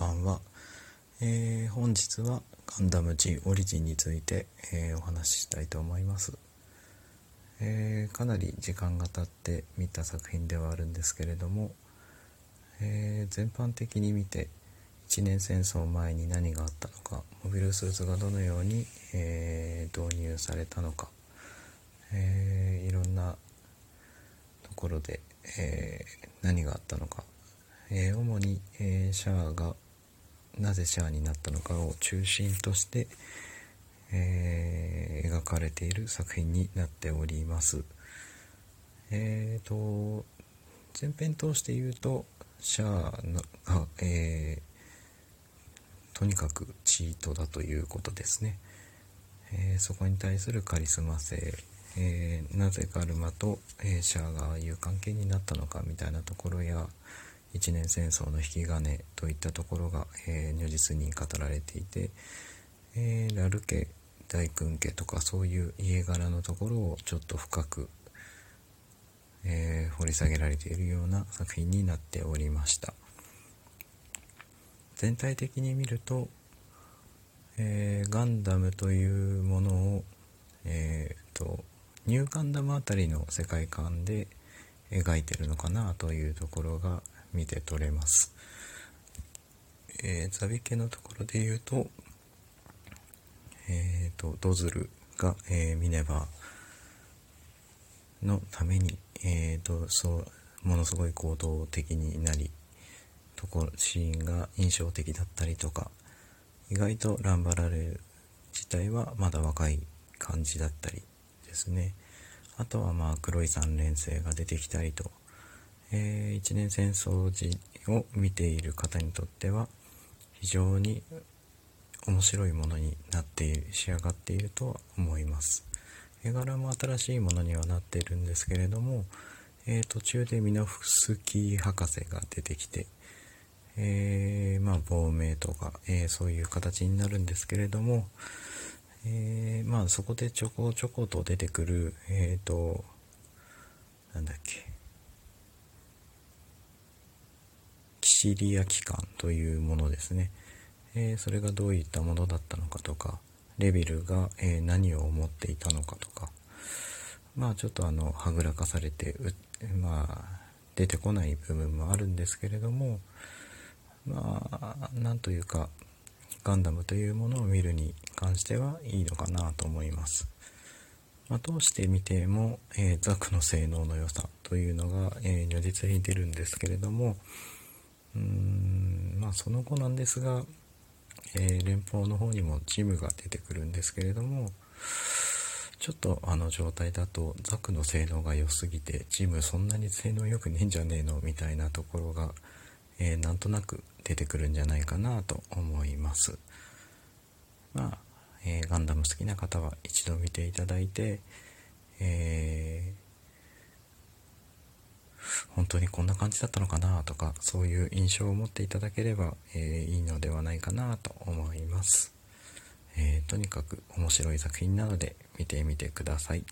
ばんは、えー、本日はガンダム G オリジンについて、えー、お話ししたいと思います、えー、かなり時間が経って見た作品ではあるんですけれども、え全般的に見て一年戦争前に何があったのかモビルスーツがどのように、え導入されたのか、えいろんなところで、え何があったのかえ、主に、え、シャアがなぜシャアになったのかを中心として、えー、描かれている作品になっております。えーと、前編通して言うと、シャアのが、えー、とにかくチートだということですね。えー、そこに対するカリスマ性、えー、なぜガルマと、えシャアがああいう関係になったのかみたいなところや、一年戦争の引き金といったところが、えー、如実に語られていて、えー、ラル家大君家とかそういう家柄のところをちょっと深く、えー、掘り下げられているような作品になっておりました。全体的に見ると、えガンダムというものを、えーとニューガンダムあたりの世界観で描いてるのかなというところが見て取れます。えー、ザビ系のところで言うと、えっ、ー、と、ドズルが、えー、ミネバのために、えっ、ー、と、そう、ものすごい行動的になり、ところ、シーンが印象的だったりとか、意外とランバラレ自体はまだ若い感じだったりですね。あとはまあ黒い3連星が出てきたりと、えー、一年戦争時を見ている方にとっては非常に面白いものになっている仕上がっているとは思います。絵柄も新しいものにはなっているんですけれども、えー、途中でミノフスキー博士が出てきて、えー、まあ亡命とか、えー、そういう形になるんですけれども、えまあそこでちょこちょこと出てくるえっ、となんだっけシリア機関というものですね、えー、それがどういったものだったのかとかレビルが、えー、何を思っていたのかとかまあちょっとあのはぐらかされてまあ出てこない部分もあるんですけれどもまあなんというかガンダムというものを見るに関してはいいのかなと思います。まあ、通してみても、えー、ザクの性能の良さというのが、えー、如実に出るんですけれども、うーんまあその後なんですが、えー、連邦の方にもジムが出てくるんですけれどもちょっとあの状態だとザクの性能が良すぎてジムそんなに性能良くねえんじゃねえのみたいなところが、えー、なんとなく出てくるんじゃないかなと思います。まあ、えー、ガンダム好きな方は一度見ていただいて、えー本当にこんな感じだったのかなとかそういう印象を持っていただければ、えー、いいのではないかなと思います、えー、とにかく面白い作品なので見てみてください。